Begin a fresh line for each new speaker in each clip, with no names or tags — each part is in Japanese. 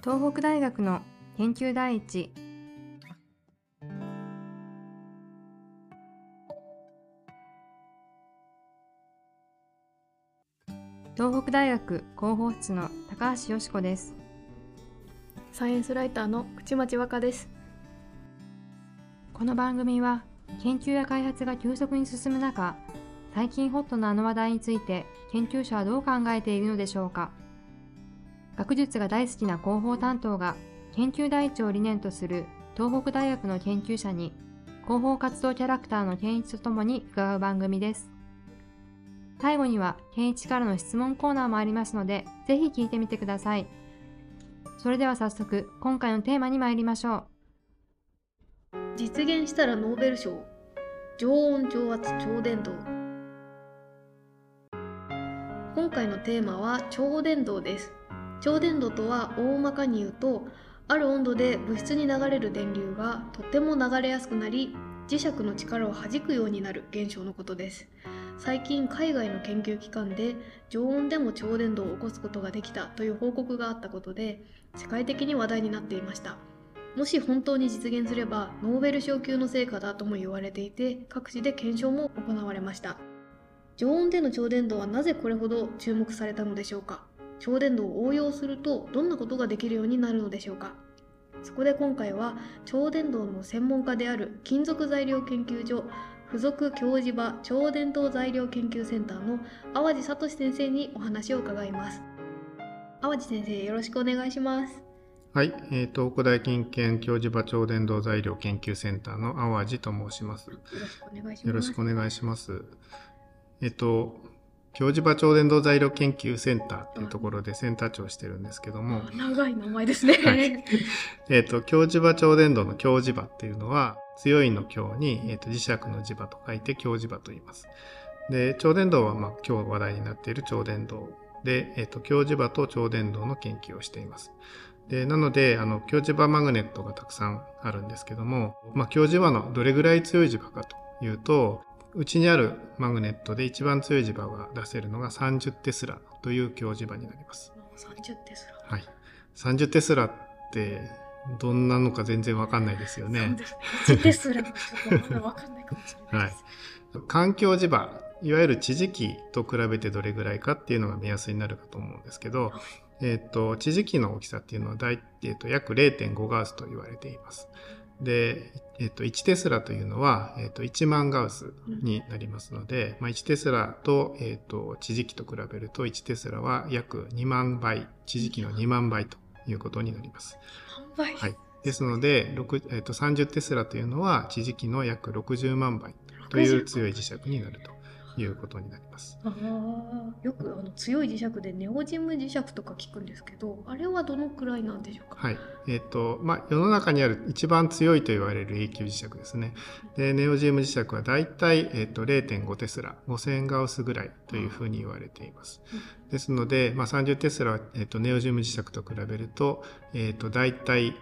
東北大学の研究第一。東北大学広報室の高橋よし子です。
サイエンスライターの口町和歌です。
この番組は研究や開発が急速に進む中最近ホットなあの話題について研究者はどう考えているのでしょうか学術が大好きな広報担当が研究第一を理念とする東北大学の研究者に広報活動キャラクターの健一とともに伺う番組です。最後には健一からの質問コーナーもありますので、ぜひ聞いてみてください。それでは早速、今回のテーマに参りましょ
う。実現したらノーベル賞。常温常圧超伝導。今回のテーマは超伝導です。超伝導とは大まかに言うとある温度で物質に流れる電流がとても流れやすくなり磁石の力を弾くようになる現象のことです。最近海外の研究機関で常温でも超伝導を起こすことができたという報告があったことで世界的に話題になっていました。もし本当に実現すればノーベル賞級の成果だとも言われていて各地で検証も行われました。常温での超伝導はなぜこれほど注目されたのでしょうか？超伝導を応用するとどんなことができるようになるのでしょうか？そこで今回は超伝導の専門家である金属材料研究所附属教授場超伝導材料研究センターの淡路聡先生にお話を伺います。淡路先生よろしくお願いします。
はい、えー、東北大近県教授場超伝導材料研究センターの淡路と申します。よ
ろしくお願いします。
よろしくお願いします。えっと教授場超伝導材料研究センターっていうところでセンター長をしてるんですけども。
長い名前ですね。はい、
えっ、と、教授場超伝導の教授場っていうのは、強いの強に、えーと、磁石の磁場と書いて教授場と言います。で、超伝導は、まあ、今日話題になっている超伝導で、えっ、ー、と、教授場と超伝導の研究をしています。で、なので、あの、教授場マグネットがたくさんあるんですけども、まあ、教授場のどれぐらい強い磁場かというと、うちにあるマグネットで一番強い磁場が出せるのが30テスラという強磁場になります。
30テスラ
はい。30テスラってどんなのか全然わかんないですよね。
そうですね。1テスラもちょっとまだわかんないかもしれないです。はい。
環境磁場、いわゆる地磁気と比べてどれぐらいかっていうのが目安になるかと思うんですけど、えっ、と、地磁気の大きさっていうのは大、えっ、と、約0.5ガウスと言われています。で、えっと、1テスラというのは、えっと、1万ガウスになりますので、まあ、1テスラと、えっと、地磁気と比べると、1テスラは約2万倍、地磁気の2万倍ということになります。
はい。
ですので、えっと、30テスラというのは、地磁気の約60万倍という強い磁石になると。いうことになります。
あよくあの強い磁石でネオジム磁石とか聞くんですけどあれはどのくらいなんでしょうか？
はい。えっ、ー、とまあ世の中にある一番強いと言われる永久磁石ですね。でネオジム磁石はだいたい、えーと、0.5テスラ5000ガウスぐらいというふうに言われています、うん、ですので、まあ、30テスラは、えーと、ネオジム磁石と比べると,、えーと、だいたい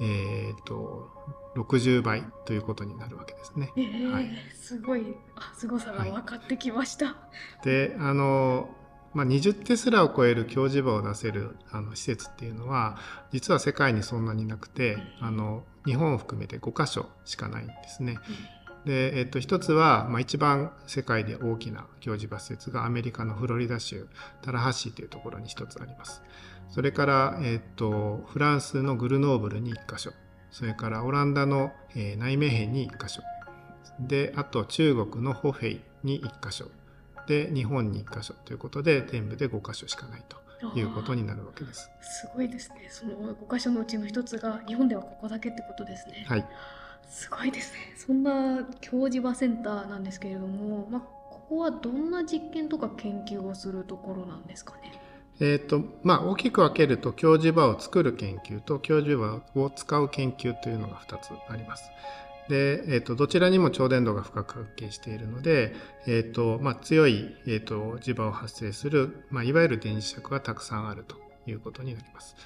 えっ、ー、と60倍ということになるわけですね。
えー、はい、すごいあすごさが分かってきました。はい、
であの、まあ、20テスラを超える強磁場を出せるあの施設っていうのは実は世界にそんなになくて、あの日本を含めて5箇所しかないんですね。で、えっと、一つは、まあ、一番世界で大きな強磁場施設がアメリカのフロリダ州タラハッシーというところに一つあります。それから、えっと、フランスのグルノーブルに1箇所。それからオランダの、えー、内名辺に1箇所。で、あと中国のホフェイに1箇所。で、日本に1箇所ということで、全部で5箇所しかないということになるわけです。
すごいですね。その5箇所のうちの1つが日本ではここだけってことですね。
はい。
すごいですね。そんな教授場センターなんですけれども、まあ、ここはどんな実験とか研究をするところなんですかね？
え、ー、と、まあ、大きく分けると、教授場を作る研究と、教授場を使う研究というのが2つあります。で、え、ー、と、どちらにも超伝導が深く関係しているので、え、ー、と、まあ、強い、えっ、と、磁場を発生する、まあ、いわゆる電磁石がたくさんあるということになります。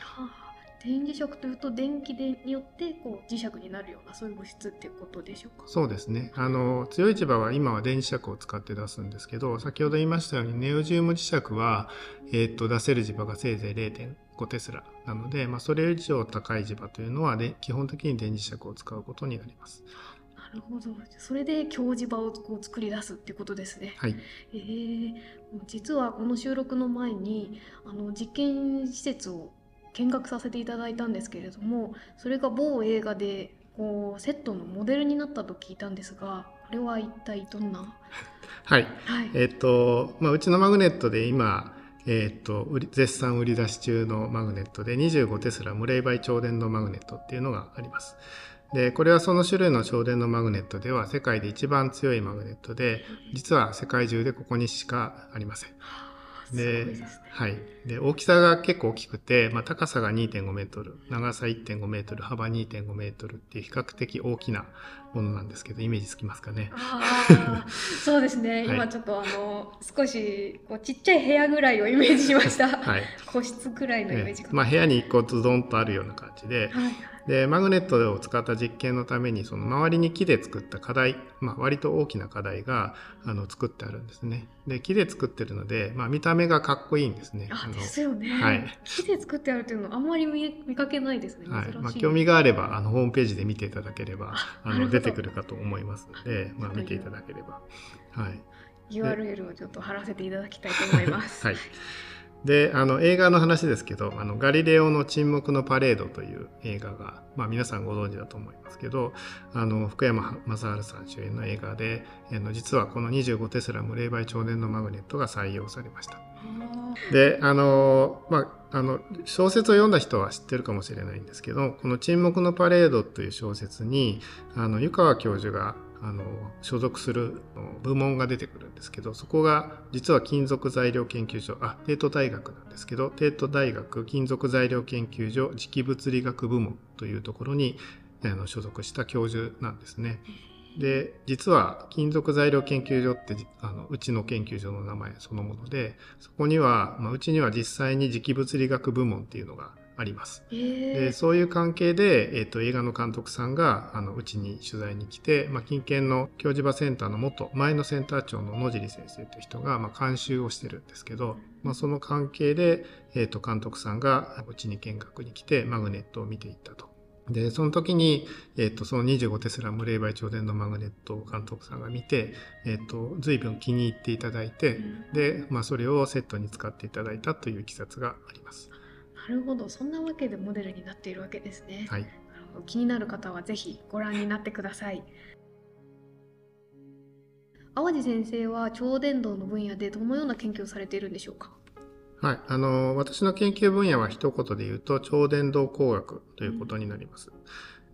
はあ、電磁石というと電気でによってこう磁石になるようなそういう物質っていうことでしょうか？
そうですねあの強い磁場は今は電磁石を使って出すんですけど先ほど言いましたようにネオジウム磁石は、えー、と出せる磁場がせいぜい0.5テスラなので、まあ、それ以上高い磁場というのはで基本的に電磁石を使うことになります。
なるほどそれで強磁場をこう作り出すってことですね。
はい、
えー、実はこの収録の前にあの実験施設を見学させていただいたんですけれどもそれが某映画でこうセットのモデルになったと聞いたんですがこれは一体どんな？
はい
はい
えっ、と、まあ、うちのマグネットで今えー、と絶賛売り出し中のマグネットで25テスラ無冷媒超電導マグネットっていうのがあります。でこれはその種類の超電導マグネットでは世界で一番強いマグネットで実は世界中でここにしかありません。で
ね。
はい、で大きさが結構大きくて、まあ、高さが2.5メートル長さ1.5メートル幅2.5メートルっていう比較的大きなものなんですけどイメージつきますかね。
そうですね。
はい
今ちょっとあの少しこうちっちゃい部屋ぐらいをイメージしました。
はい
個室くらいのイメージが。
えまあ、部屋に1個ズドンとあるような感じで
はい。
でマグネットを使った実験のためにその周りに木で作った課題、まあ、割と大きな課題があの作ってあるんですね。で木で作ってるので、まあ、見た目がかっこいいんですね。
あ
の
ですよね。
はい
木で作ってあるっていうのあんまり見見かけないですね。
はいまあ、興味があればあのホームページで見ていただければあの出てくるかと思いますので、まあ、見ていただければ。はい、
URL をちょっと貼らせていただきたいと思います。
はいであの映画の話ですけど「あのガリレオの沈黙のパレード」という映画が、まあ、皆さんご存知だと思いますけどあの福山雅治さん主演の映画であの実はこの25テスラ無冷媒超電のマグネットが採用されました。
あ
であのまああの小説を読んだ人は知ってるかもしれないんですけどこの「沈黙のパレード」という小説にあの湯川教授があの所属する部門が出てくるんですけどそこが実は金属材料研究所あ帝都大学なんですけど帝都大学金属材料研究所磁気物理学部門というところにあの所属した教授なんですね。で実は金属材料研究所ってじあのうちの研究所の名前そのものでそこには、まあ、うちには実際に磁気物理学部門っていうのがあります。でそういう関係で、えー、と映画の監督さんがあのうちに取材に来て、まあ、近県の京磁場センターの元前のセンター長の野尻先生という人が、まあ、監修をしてるんですけど、まあ、その関係で、えー、と監督さんがうちに見学に来てマグネットを見ていったと。でその時に、えー、とその25テスラ無冷媒超電のマグネットを監督さんが見て、えー、と随分気に入っていただいて、
うん
で、まあ、それをセットに使っていただいたといういきさつがあります。
なるほど。そんなわけでモデルになっているわけですね。
はい
気になる方はぜひご覧になってください。淡路先生は超電導の分野でどのような研究をされているんでしょうか？
はい、あの私の研究分野は一言で言うと超電導工学ということになります。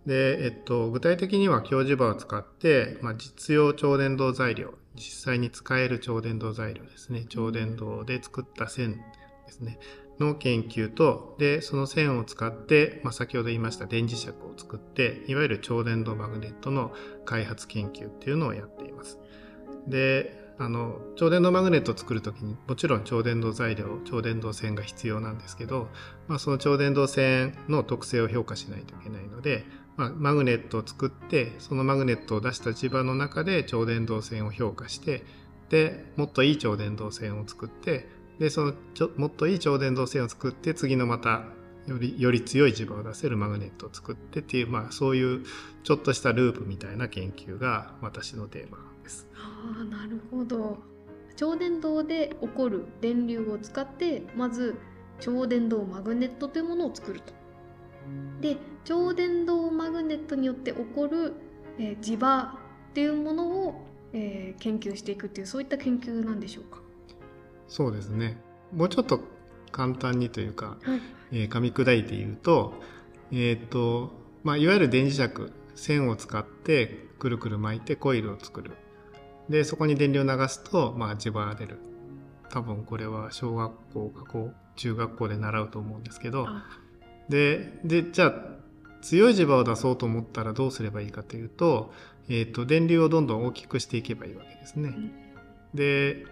で、えっと、具体的には教授場を使って、まあ、実用超電導材料実際に使える超電導材料ですね超電導で作った線ですねの研究とでその線を使って、まあ、先ほど言いました電磁石を作っていわゆる超電導マグネットの開発研究っていうのをやっています。であの超電導マグネットを作る時にもちろん超電導材料超電導線が必要なんですけど、まあ、その超電導線の特性を評価しないといけないので、まあ、マグネットを作ってそのマグネットを出した磁場の中で超電導線を評価してでもっといい超電導線を作ってでそのちょもっといい超電導線を作って次のまたよりより強い磁場を出せるマグネットを作ってっていう、まあ、そういうちょっとしたループみたいな研究が私のテーマ。
ああなるほど。超電導で起こる電流を使ってまず超電導マグネットというものを作ると。で超電導マグネットによって起こる、えー磁場っていうものを、えー研究していくっていうそういった研究なんでしょうか？
そうですねもうちょっと簡単にというか、
はい。
えー噛み砕いて言うと,、えーとまあ、いわゆる電磁石線を使ってくるくる巻いてコイルを作るでそこに電流を流すと、まあ、磁場が出る。多分これは小学校かこう中学校で習うと思うんですけど。
あ。
ででじゃあ強い磁場を出そうと思ったらどうすればいいかというと,、えーと電流をどんどん大きくしていけばいいわけですね。
うん。
で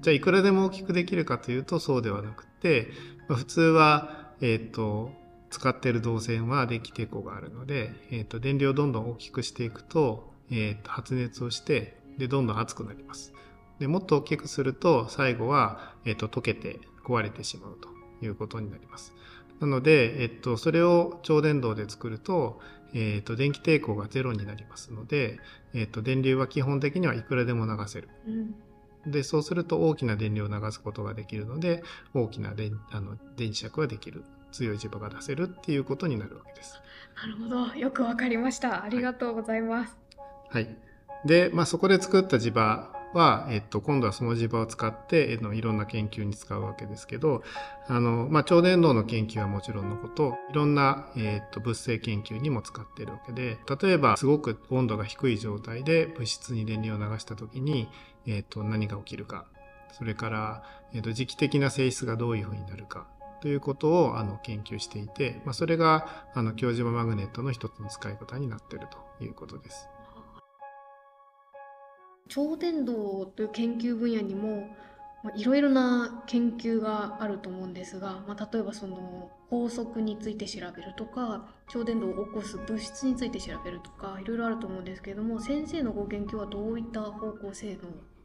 じゃあいくらでも大きくできるかというとそうではなくて、まあ普通は、えー、と使っている導線は電気抵抗があるので、えー、と電流をどんどん大きくしていくと,、えー、と発熱をしてでどんどん熱くなります。でもっと大きくすると最後は、えー、と溶けて壊れてしまうということになります。なので、えっと、それを超電導で作ると、えっと、電気抵抗がゼロになりますので、えっと、電流は基本的にはいくらでも流せる。
うん。
でそうすると大きな電流を流すことができるので大きな電あの電磁石ができる。強い磁場が出せるっていうことになるわけです。
なるほど。よくわかりました。ありがとうございます、
はい、で、まあ、そこで作った磁場は、えっと、今度はその磁場を使って、えっと、いろんな研究に使うわけですけどあの、まあ、超電導の研究はもちろんのこといろんな、えっと、物性研究にも使っているわけで例えばすごく温度が低い状態で物質に電流を流した時に、えっと、何が起きるかそれから、えっと、磁気的な性質がどういうふうになるかということをあの研究していて、まあ、それがあの京島マグネットの一つの使い方になっているということです。
超電導という研究分野にもいろいろな研究があると思うんですが、まあ、例えばその法則について調べるとか超電導を起こす物質について調べるとかいろいろあると思うんですけれども先生のご研究はどういった方向性の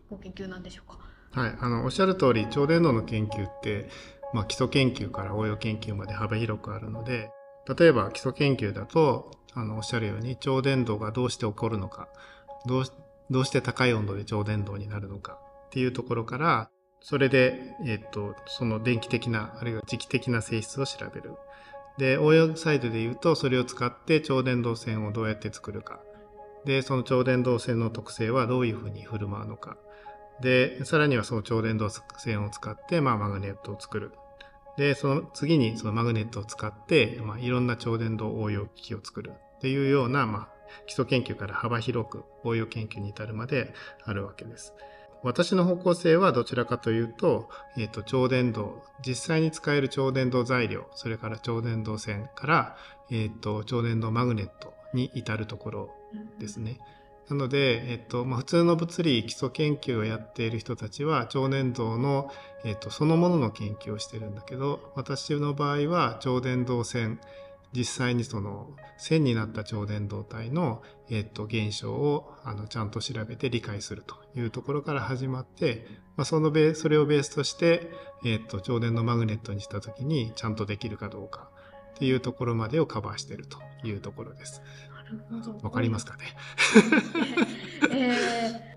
ご研究なんでしょうか？
はい、あのおっしゃる通り超電導の研究って、まあ、基礎研究から応用研究まで幅広くあるので例えば基礎研究だとあのおっしゃるように超電導がどうして起こるのかどうしどうして高い温度で超電導になるのかっていうところからそれで、えっとその電気的なあるいは磁気的な性質を調べる。で応用サイドで言うとそれを使って超電導線をどうやって作るかでその超電導線の特性はどういうふうに振る舞うのかで、さらにはその超電導線を使って、まあ、マグネットを作る。で、その次にそのマグネットを使って、まあ、いろんな超電導応用機器を作るっていうような、まあ、基礎研究から幅広く応用研究に至るまであるわけです。私の方向性はどちらかというと、えっ、と、超電導、実際に使える超電導材料、それから超電導線から、えっ、と、超電導マグネットに至るところですね。なので、えっとまあ、普通の物理基礎研究をやっている人たちは超電導の、えっと、そのものの研究をしてるんだけど私の場合は超電導線実際にその線になった超電導体の、えっと、現象をあのちゃんと調べて理解するというところから始まって、まあ、そのベーそれをベースとして、えっと、超電のマグネットにした時にちゃんとできるかどうかっていうところまでをカバーしているというところです。わかりますかね。
えー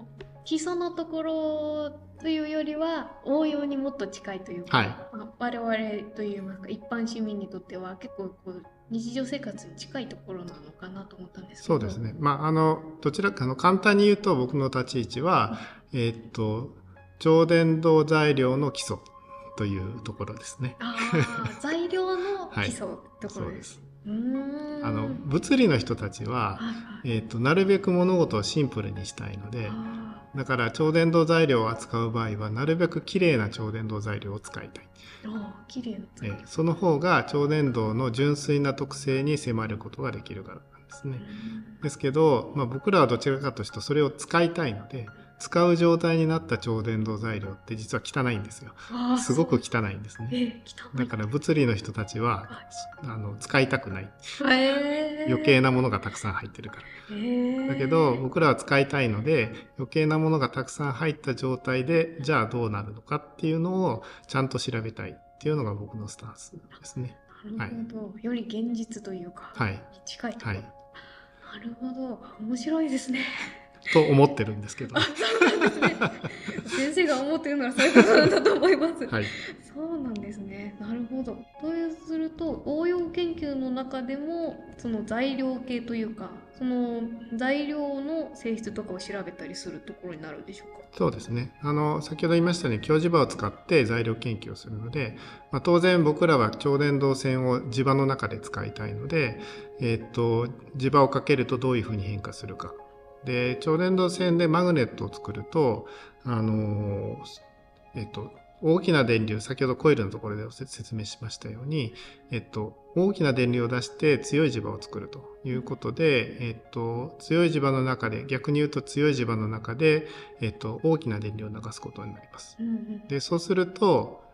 基礎のところというよりは応用にもっと近いというか、
はい。
まあ我々といいますか一般市民にとっては結構こう日常生活に近いところなのかなと思ったんですけど。
そうですね。まあ、あの、どちらか、あの、簡単に言うと僕の立ち位置は、えーっと、超電導材料の基礎というところですね。
ああ材料の基礎ってところで。
そうです。あの、物理の人たちは、
はいはい。
えーっと、なるべく物事をシンプルにしたいので、
あ
だから超電導材料を扱う場合は、なるべく綺麗な超電導材料を使いたい。
綺麗な
えーその方が超電導の純粋な特性に迫ることができるからなんですね。ですけど、まあ、僕らはどちらかというとそれを使いたいので使う状態になった超電導材料って実は汚いんですよ。すごく汚いんですね。だから物理の人たちはあの使いたくない。
え。ー
余計なものがたくさん入ってるから。
えー。
だけど僕らは使いたいので余計なものがたくさん入った状態でじゃあどうなるのかっていうのをちゃんと調べたいっていうのが僕のスタンスですね。
なるほど、より現実というか、
はい。
に近いところ、
はい。
なるほど。面白いですね
と思ってるんですけど。
先生が思ってるならそういうことなんだと思います、
はい。
そうなんですね。なるほど。とすると応用研究の中でもその材料系というかその材料の性質とかを調べたりするところになるんでしょうか？
そうですね。あの、先ほど言いましたように、強磁場を使って材料研究をするので、まあ、当然僕らは超電導線を磁場の中で使いたいので、えーっと、磁場をかけるとどういうふうに変化するか。で、超電導線でマグネットを作ると、あのーえっと、大きな電流、先ほどコイルのところで説明しましたように、えっと、大きな電流を出して強い磁場を作るということで、えっと、強い磁場の中で、逆に言うと強い磁場の中で、えっと、大きな電流を流すことになります。
うんうん
で、そうすると、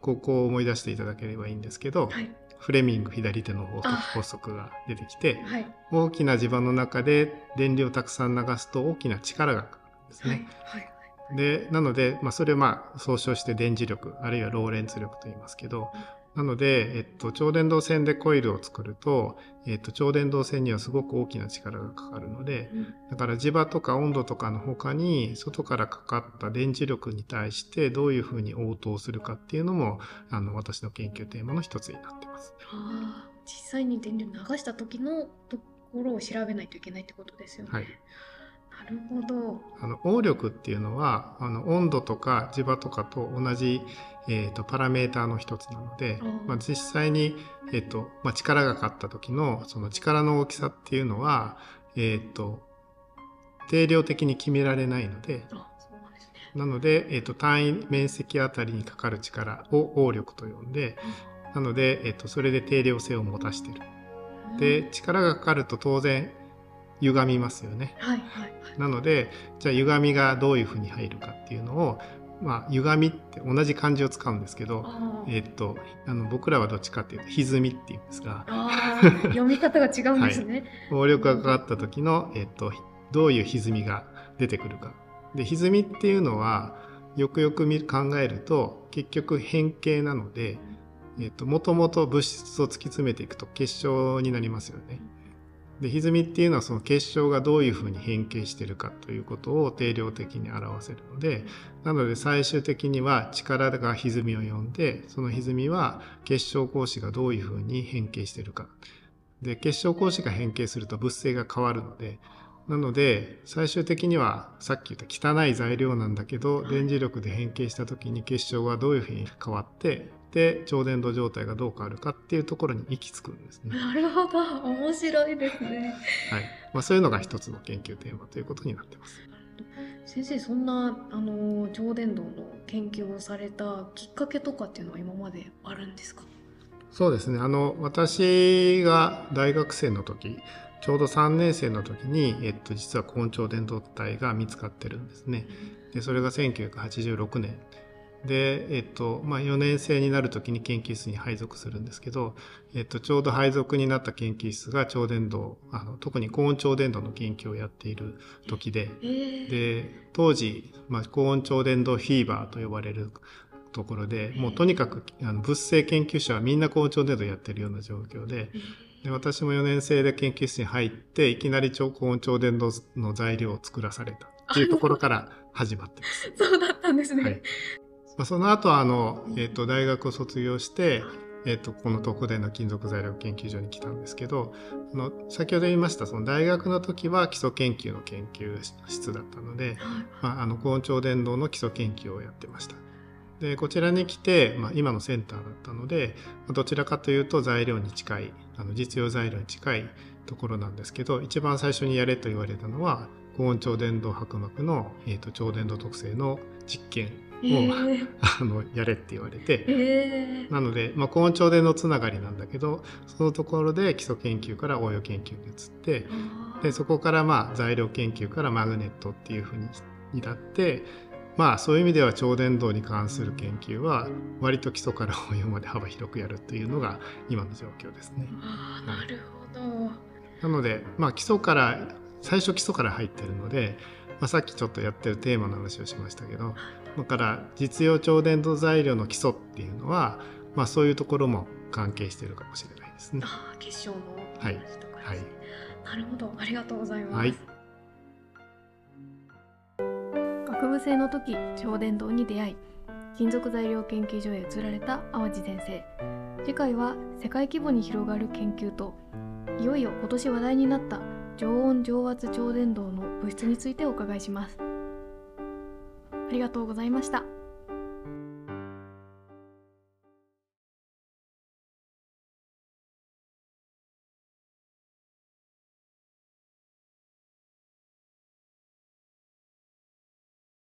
ここを思い出していただければいいんですけど、
はい
フレミング左手の法則
あ。
法則が出てきて
はい。
大きな磁場の中で電流をたくさん流すと大きな力がかかるんです
はい。
ね。
はい。
でなので、まあ、それをまあ総称して電磁力あるいはローレンツ力と言いますけどなので、えっと、超電導線でコイルを作ると、えっと、超電導線にはすごく大きな力がかかるので
うん
だから磁場とか温度とかの他に外からかかった電磁力に対してどういうふうに応答するかっていうのもあの私の研究テーマの一つになってます。
あー実際に電流流した時のところを調べないといけないってことですよね。
はい
なるほど。
あの応力っていうのはあの温度とか磁場とかと同じ、えー、とパラメーターの一つなのでまあ、実際に、えーとまあ、力がかかった時のその力の大きさっていうのは、えー、と定量的に決められないので。
な
ので、えー、と単位面積あたりにかかる力を応力と呼んでなので、えー、とそれで定量性を持たしてる。で力がかかると当然歪みますよね。
はいはいはい。
なのでじゃあ歪みがどういうふうに入るかっていうのをまあ歪みって同じ漢字を使うんですけど、えっとあの僕らはどっちかっていうと歪みっていうんですが
読み方が違うんですね。
応力がかかった時の、えっと、どういう歪みが出てくるか。で歪みっていうのはよくよく見考えると結局変形なので、えっと、もともと物質を突き詰めていくと結晶になりますよね。で歪みっていうのはその結晶がどういうふうに変形してるかということを定量的に表せるのでなので最終的には力が歪みを呼んでその歪みは結晶格子がどういうふうに変形してるか。で結晶格子が変形すると物性が変わるのでなので最終的にはさっき言った汚い材料なんだけど電磁力で変形した時に結晶がどういうふうに変わってで超伝導状態がどう変わるかっていうところに行き着くんですね。
なるほど。面白いですね。
はいまあ、そういうのが一つの研究テーマということになってます。
先生そんなあの超電導の研究をされたきっかけとかっていうのは今まであるんですか？
そうですねあの私が大学生の時ちょうど3年生の時に、えっと、実は高温超伝導体が見つかってるんですね。でそれが1986年で、えっとまあ、4年生になる時に研究室に配属するんですけど、えっと、ちょうど配属になった研究室が超伝導あの特に高温超伝導の研究をやっている時で
えー、
で当時、まあ、高温超伝導フィーバーと呼ばれるところでもうとにかくあの物性研究者はみんな高温超伝導やってるような状況でで私も4年生で研究室に入っていきなり超高温超伝導の材料を作らされたっていうところから始まってます。
そうだったんですね。
はいまあ、その後あの、えっと大学を卒業して、えっとこの東北大の金属材料研究所に来たんですけどあの先ほど言いましたその大学の時は基礎研究の研究室だったので、
はい
まあ、あの高温超伝導の基礎研究をやってました。でこちらに来て、まあ、今のセンターだったのでまあどちらかというと材料に近いあの実用材料に近いところなんですけど一番最初にやれと言われたのは高温超伝導薄膜の、えー、と超伝導特性の実験
えー、
あのやれって言われて。
えー、
なので、まあ、高温超伝導つながりなんだけどそのところで基礎研究から応用研究に移ってでそこからまあ材料研究からマグネットっていうふうに至ってまあそういう意味では超伝導に関する研究は割と基礎から応用まで幅広くやるというのが今の状況ですね。
あーなるほど。
なので、まあ、基礎から最初基礎から入ってるので、まあ、さっきちょっとやってるテーマの話をしましたけどだから実用超伝導材料の基礎っていうのは、まあ、そういうところも関係しているかもしれないですね。
ああ結晶の
はい
話とかですね、
はい
なるほど。ありがとうございます。
はい。
学部生の時超伝導に出会い金属材料研究所へ移られた淡路先生。次回は世界規模に広がる研究といよいよ今年話題になった常温常圧超伝導の物質についてお伺いします。あありがとうございました。